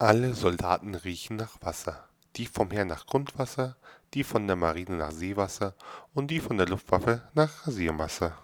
Alle Soldaten riechen nach Wasser. Die vom Heer nach Grundwasser, die von der Marine nach Seewasser und die von der Luftwaffe nach Rasierwasser.